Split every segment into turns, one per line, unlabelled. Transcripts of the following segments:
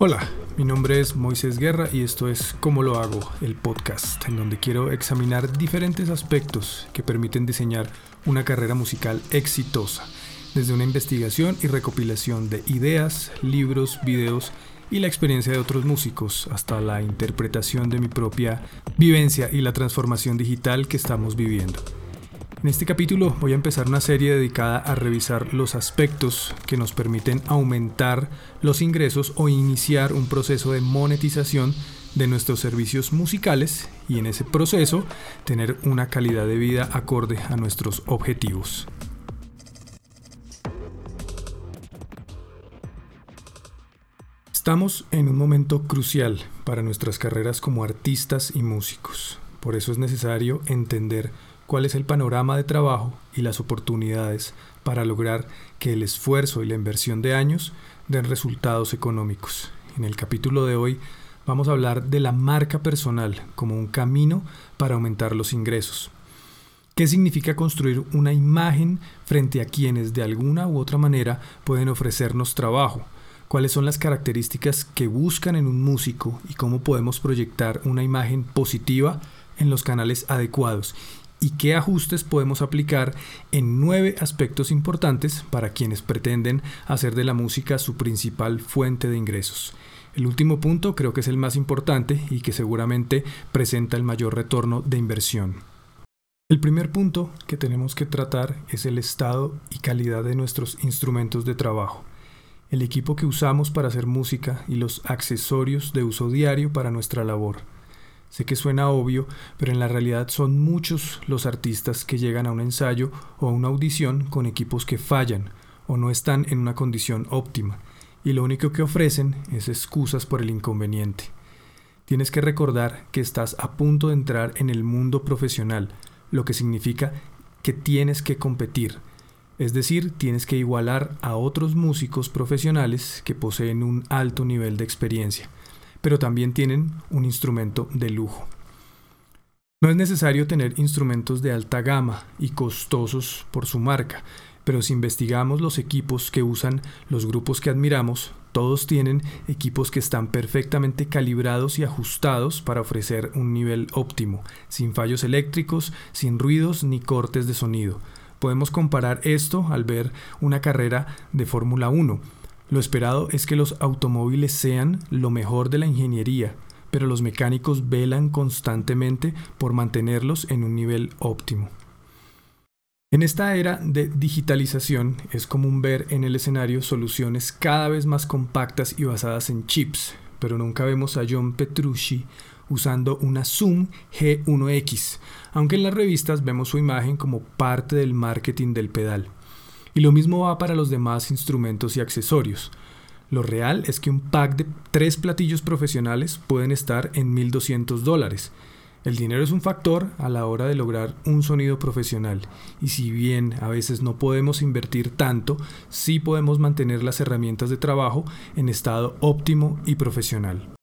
Hola, mi nombre es Moisés Guerra y esto es Cómo lo hago, el podcast, en donde quiero examinar diferentes aspectos que permiten diseñar una carrera musical exitosa, desde una investigación y recopilación de ideas, libros, videos y la experiencia de otros músicos, hasta la interpretación de mi propia vivencia y la transformación digital que estamos viviendo. En este capítulo voy a empezar una serie dedicada a revisar los aspectos que nos permiten aumentar los ingresos o iniciar un proceso de monetización de nuestros servicios musicales y en ese proceso tener una calidad de vida acorde a nuestros objetivos. Estamos en un momento crucial para nuestras carreras como artistas y músicos. Por eso es necesario entender cuál es el panorama de trabajo y las oportunidades para lograr que el esfuerzo y la inversión de años den resultados económicos. En el capítulo de hoy vamos a hablar de la marca personal como un camino para aumentar los ingresos. ¿Qué significa construir una imagen frente a quienes de alguna u otra manera pueden ofrecernos trabajo? ¿Cuáles son las características que buscan en un músico y cómo podemos proyectar una imagen positiva en los canales adecuados? y qué ajustes podemos aplicar en nueve aspectos importantes para quienes pretenden hacer de la música su principal fuente de ingresos. El último punto creo que es el más importante y que seguramente presenta el mayor retorno de inversión. El primer punto que tenemos que tratar es el estado y calidad de nuestros instrumentos de trabajo, el equipo que usamos para hacer música y los accesorios de uso diario para nuestra labor. Sé que suena obvio, pero en la realidad son muchos los artistas que llegan a un ensayo o a una audición con equipos que fallan o no están en una condición óptima, y lo único que ofrecen es excusas por el inconveniente. Tienes que recordar que estás a punto de entrar en el mundo profesional, lo que significa que tienes que competir, es decir, tienes que igualar a otros músicos profesionales que poseen un alto nivel de experiencia pero también tienen un instrumento de lujo. No es necesario tener instrumentos de alta gama y costosos por su marca, pero si investigamos los equipos que usan los grupos que admiramos, todos tienen equipos que están perfectamente calibrados y ajustados para ofrecer un nivel óptimo, sin fallos eléctricos, sin ruidos ni cortes de sonido. Podemos comparar esto al ver una carrera de Fórmula 1 lo esperado es que los automóviles sean lo mejor de la ingeniería, pero los mecánicos velan constantemente por mantenerlos en un nivel óptimo. En esta era de digitalización es común ver en el escenario soluciones cada vez más compactas y basadas en chips, pero nunca vemos a John Petrucci usando una Zoom G1X, aunque en las revistas vemos su imagen como parte del marketing del pedal. Y lo mismo va para los demás instrumentos y accesorios. Lo real es que un pack de tres platillos profesionales pueden estar en 1.200 dólares. El dinero es un factor a la hora de lograr un sonido profesional y si bien a veces no podemos invertir tanto, sí podemos mantener las herramientas de trabajo en estado óptimo y profesional.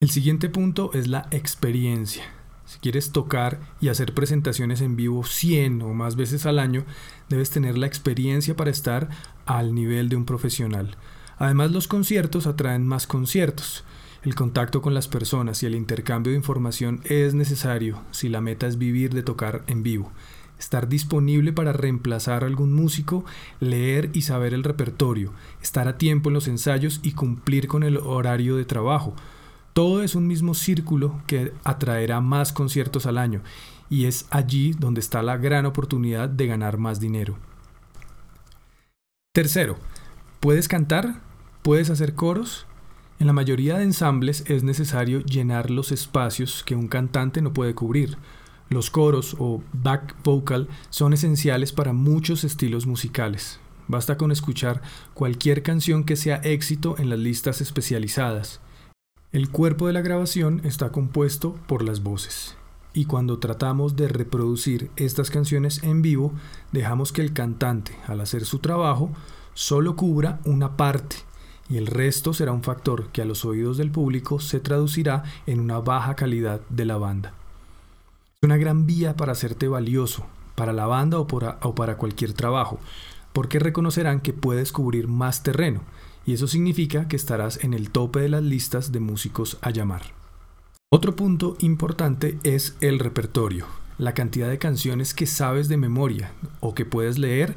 El siguiente punto es la experiencia. Si quieres tocar y hacer presentaciones en vivo 100 o más veces al año, debes tener la experiencia para estar al nivel de un profesional. Además, los conciertos atraen más conciertos. El contacto con las personas y el intercambio de información es necesario si la meta es vivir de tocar en vivo. Estar disponible para reemplazar a algún músico, leer y saber el repertorio, estar a tiempo en los ensayos y cumplir con el horario de trabajo todo es un mismo círculo que atraerá más conciertos al año y es allí donde está la gran oportunidad de ganar más dinero. Tercero, ¿puedes cantar? ¿Puedes hacer coros? En la mayoría de ensambles es necesario llenar los espacios que un cantante no puede cubrir. Los coros o back vocal son esenciales para muchos estilos musicales. Basta con escuchar cualquier canción que sea éxito en las listas especializadas. El cuerpo de la grabación está compuesto por las voces. Y cuando tratamos de reproducir estas canciones en vivo, dejamos que el cantante, al hacer su trabajo, solo cubra una parte y el resto será un factor que a los oídos del público se traducirá en una baja calidad de la banda. Es una gran vía para hacerte valioso, para la banda o, o para cualquier trabajo, porque reconocerán que puedes cubrir más terreno y eso significa que estarás en el tope de las listas de músicos a llamar. Otro punto importante es el repertorio, la cantidad de canciones que sabes de memoria o que puedes leer,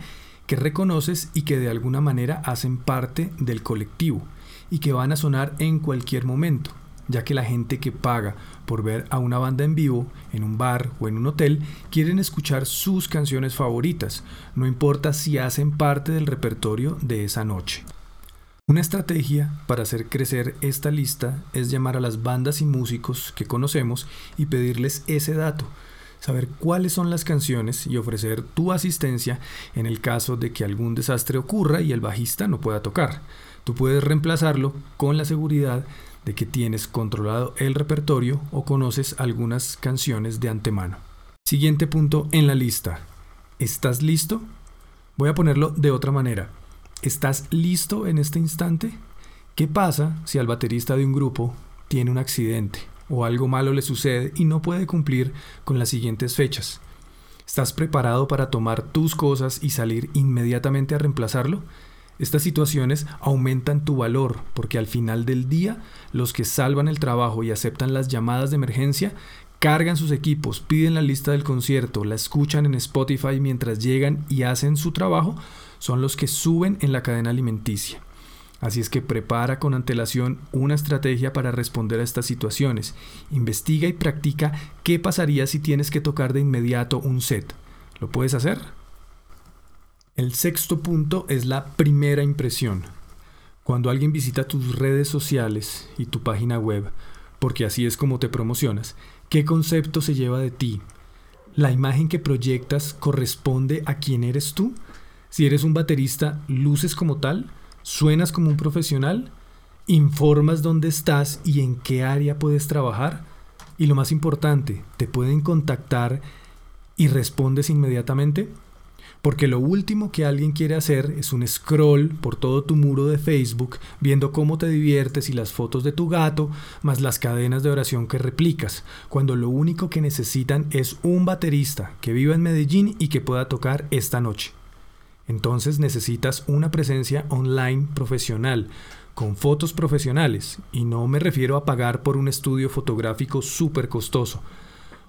que reconoces y que de alguna manera hacen parte del colectivo y que van a sonar en cualquier momento, ya que la gente que paga por ver a una banda en vivo, en un bar o en un hotel, quieren escuchar sus canciones favoritas, no importa si hacen parte del repertorio de esa noche. Una estrategia para hacer crecer esta lista es llamar a las bandas y músicos que conocemos y pedirles ese dato, saber cuáles son las canciones y ofrecer tu asistencia en el caso de que algún desastre ocurra y el bajista no pueda tocar. Tú puedes reemplazarlo con la seguridad de que tienes controlado el repertorio o conoces algunas canciones de antemano. Siguiente punto en la lista. ¿Estás listo? Voy a ponerlo de otra manera. ¿Estás listo en este instante? ¿Qué pasa si al baterista de un grupo tiene un accidente o algo malo le sucede y no puede cumplir con las siguientes fechas? ¿Estás preparado para tomar tus cosas y salir inmediatamente a reemplazarlo? Estas situaciones aumentan tu valor porque al final del día los que salvan el trabajo y aceptan las llamadas de emergencia cargan sus equipos, piden la lista del concierto, la escuchan en Spotify mientras llegan y hacen su trabajo, son los que suben en la cadena alimenticia. Así es que prepara con antelación una estrategia para responder a estas situaciones. Investiga y practica qué pasaría si tienes que tocar de inmediato un set. ¿Lo puedes hacer? El sexto punto es la primera impresión. Cuando alguien visita tus redes sociales y tu página web, porque así es como te promocionas, ¿qué concepto se lleva de ti? ¿La imagen que proyectas corresponde a quién eres tú? Si eres un baterista, ¿luces como tal? ¿Suenas como un profesional? ¿Informas dónde estás y en qué área puedes trabajar? Y lo más importante, ¿te pueden contactar y respondes inmediatamente? Porque lo último que alguien quiere hacer es un scroll por todo tu muro de Facebook viendo cómo te diviertes y las fotos de tu gato, más las cadenas de oración que replicas, cuando lo único que necesitan es un baterista que viva en Medellín y que pueda tocar esta noche. Entonces necesitas una presencia online profesional, con fotos profesionales, y no me refiero a pagar por un estudio fotográfico súper costoso,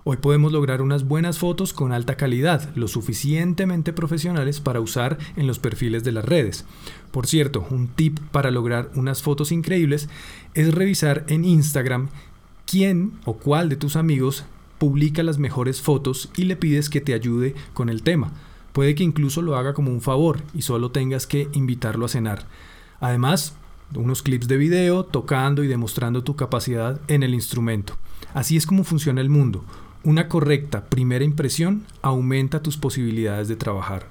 Hoy podemos lograr unas buenas fotos con alta calidad, lo suficientemente profesionales para usar en los perfiles de las redes. Por cierto, un tip para lograr unas fotos increíbles es revisar en Instagram quién o cuál de tus amigos publica las mejores fotos y le pides que te ayude con el tema. Puede que incluso lo haga como un favor y solo tengas que invitarlo a cenar. Además, unos clips de video tocando y demostrando tu capacidad en el instrumento. Así es como funciona el mundo. Una correcta primera impresión aumenta tus posibilidades de trabajar.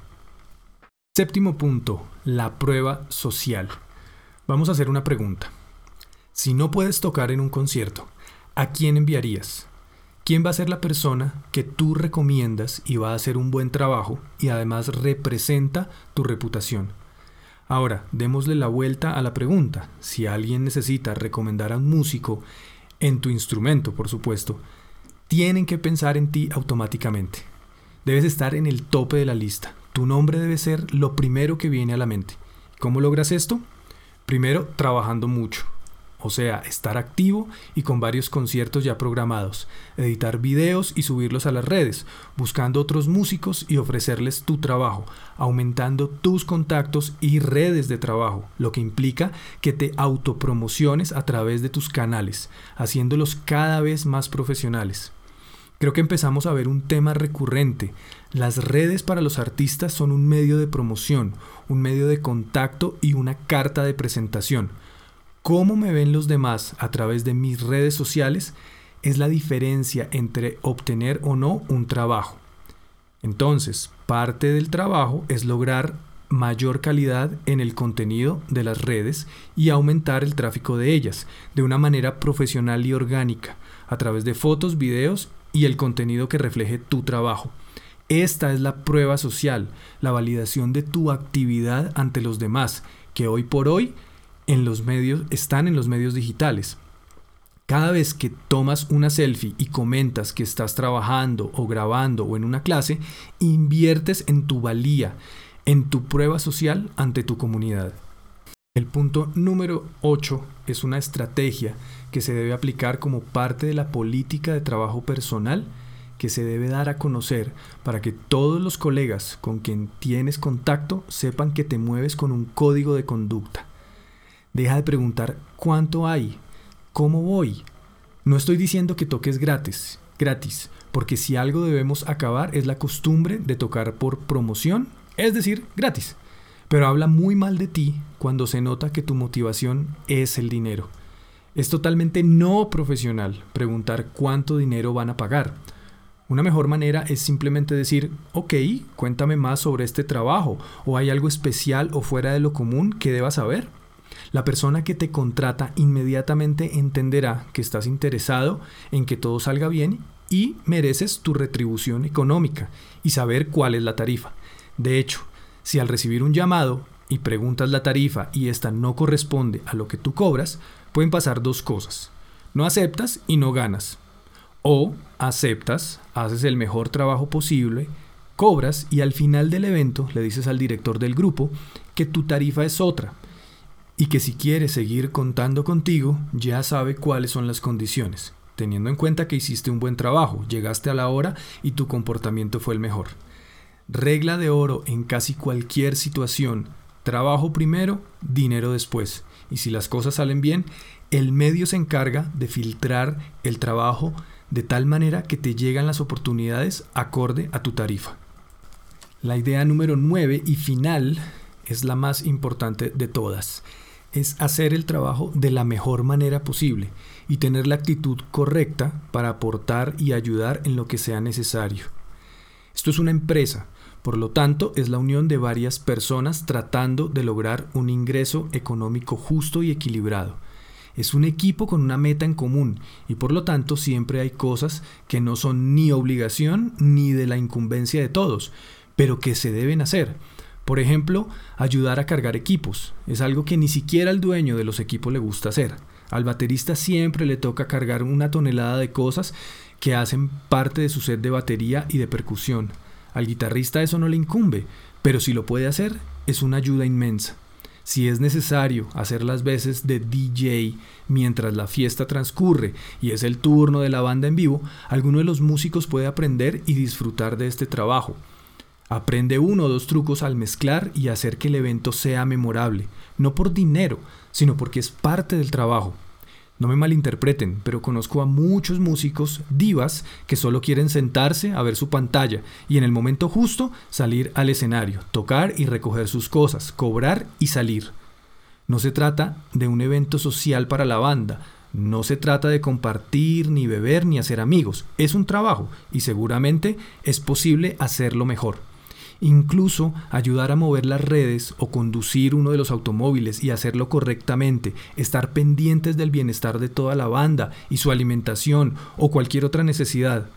Séptimo punto, la prueba social. Vamos a hacer una pregunta. Si no puedes tocar en un concierto, ¿a quién enviarías? ¿Quién va a ser la persona que tú recomiendas y va a hacer un buen trabajo y además representa tu reputación? Ahora, démosle la vuelta a la pregunta. Si alguien necesita recomendar a un músico en tu instrumento, por supuesto, tienen que pensar en ti automáticamente. Debes estar en el tope de la lista. Tu nombre debe ser lo primero que viene a la mente. ¿Cómo logras esto? Primero, trabajando mucho. O sea, estar activo y con varios conciertos ya programados, editar videos y subirlos a las redes, buscando otros músicos y ofrecerles tu trabajo, aumentando tus contactos y redes de trabajo, lo que implica que te autopromociones a través de tus canales, haciéndolos cada vez más profesionales. Creo que empezamos a ver un tema recurrente. Las redes para los artistas son un medio de promoción, un medio de contacto y una carta de presentación. Cómo me ven los demás a través de mis redes sociales es la diferencia entre obtener o no un trabajo. Entonces, parte del trabajo es lograr mayor calidad en el contenido de las redes y aumentar el tráfico de ellas de una manera profesional y orgánica, a través de fotos, videos y el contenido que refleje tu trabajo. Esta es la prueba social, la validación de tu actividad ante los demás, que hoy por hoy en los medios están en los medios digitales. Cada vez que tomas una selfie y comentas que estás trabajando o grabando o en una clase, inviertes en tu valía, en tu prueba social ante tu comunidad. El punto número 8 es una estrategia que se debe aplicar como parte de la política de trabajo personal que se debe dar a conocer para que todos los colegas con quien tienes contacto sepan que te mueves con un código de conducta. Deja de preguntar cuánto hay, cómo voy. No estoy diciendo que toques gratis, gratis, porque si algo debemos acabar es la costumbre de tocar por promoción, es decir, gratis. Pero habla muy mal de ti cuando se nota que tu motivación es el dinero. Es totalmente no profesional preguntar cuánto dinero van a pagar. Una mejor manera es simplemente decir, ok, cuéntame más sobre este trabajo, o hay algo especial o fuera de lo común que debas saber. La persona que te contrata inmediatamente entenderá que estás interesado en que todo salga bien y mereces tu retribución económica y saber cuál es la tarifa. De hecho, si al recibir un llamado y preguntas la tarifa y esta no corresponde a lo que tú cobras, pueden pasar dos cosas. No aceptas y no ganas. O aceptas, haces el mejor trabajo posible, cobras y al final del evento le dices al director del grupo que tu tarifa es otra y que si quiere seguir contando contigo ya sabe cuáles son las condiciones, teniendo en cuenta que hiciste un buen trabajo, llegaste a la hora y tu comportamiento fue el mejor. Regla de oro en casi cualquier situación. Trabajo primero, dinero después. Y si las cosas salen bien, el medio se encarga de filtrar el trabajo de tal manera que te llegan las oportunidades acorde a tu tarifa. La idea número 9 y final es la más importante de todas. Es hacer el trabajo de la mejor manera posible y tener la actitud correcta para aportar y ayudar en lo que sea necesario. Esto es una empresa por lo tanto, es la unión de varias personas tratando de lograr un ingreso económico justo y equilibrado. Es un equipo con una meta en común y por lo tanto siempre hay cosas que no son ni obligación ni de la incumbencia de todos, pero que se deben hacer. Por ejemplo, ayudar a cargar equipos. Es algo que ni siquiera al dueño de los equipos le gusta hacer. Al baterista siempre le toca cargar una tonelada de cosas que hacen parte de su set de batería y de percusión. Al guitarrista eso no le incumbe, pero si lo puede hacer, es una ayuda inmensa. Si es necesario hacer las veces de DJ mientras la fiesta transcurre y es el turno de la banda en vivo, alguno de los músicos puede aprender y disfrutar de este trabajo. Aprende uno o dos trucos al mezclar y hacer que el evento sea memorable, no por dinero, sino porque es parte del trabajo. No me malinterpreten, pero conozco a muchos músicos divas que solo quieren sentarse a ver su pantalla y en el momento justo salir al escenario, tocar y recoger sus cosas, cobrar y salir. No se trata de un evento social para la banda, no se trata de compartir, ni beber, ni hacer amigos. Es un trabajo y seguramente es posible hacerlo mejor incluso ayudar a mover las redes o conducir uno de los automóviles y hacerlo correctamente, estar pendientes del bienestar de toda la banda y su alimentación o cualquier otra necesidad.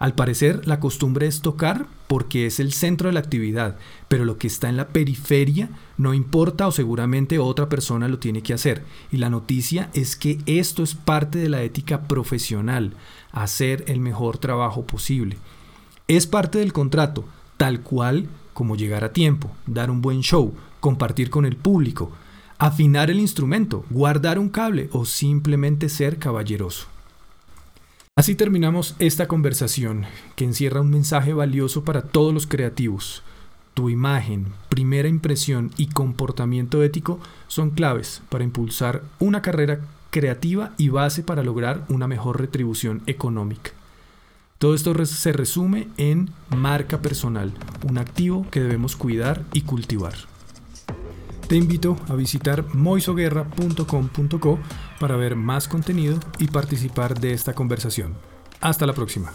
Al parecer, la costumbre es tocar porque es el centro de la actividad, pero lo que está en la periferia no importa o seguramente otra persona lo tiene que hacer. Y la noticia es que esto es parte de la ética profesional, hacer el mejor trabajo posible. Es parte del contrato, tal cual como llegar a tiempo, dar un buen show, compartir con el público, afinar el instrumento, guardar un cable o simplemente ser caballeroso. Así terminamos esta conversación que encierra un mensaje valioso para todos los creativos. Tu imagen, primera impresión y comportamiento ético son claves para impulsar una carrera creativa y base para lograr una mejor retribución económica. Todo esto se resume en marca personal, un activo que debemos cuidar y cultivar. Te invito a visitar moisoguerra.com.co para ver más contenido y participar de esta conversación. Hasta la próxima.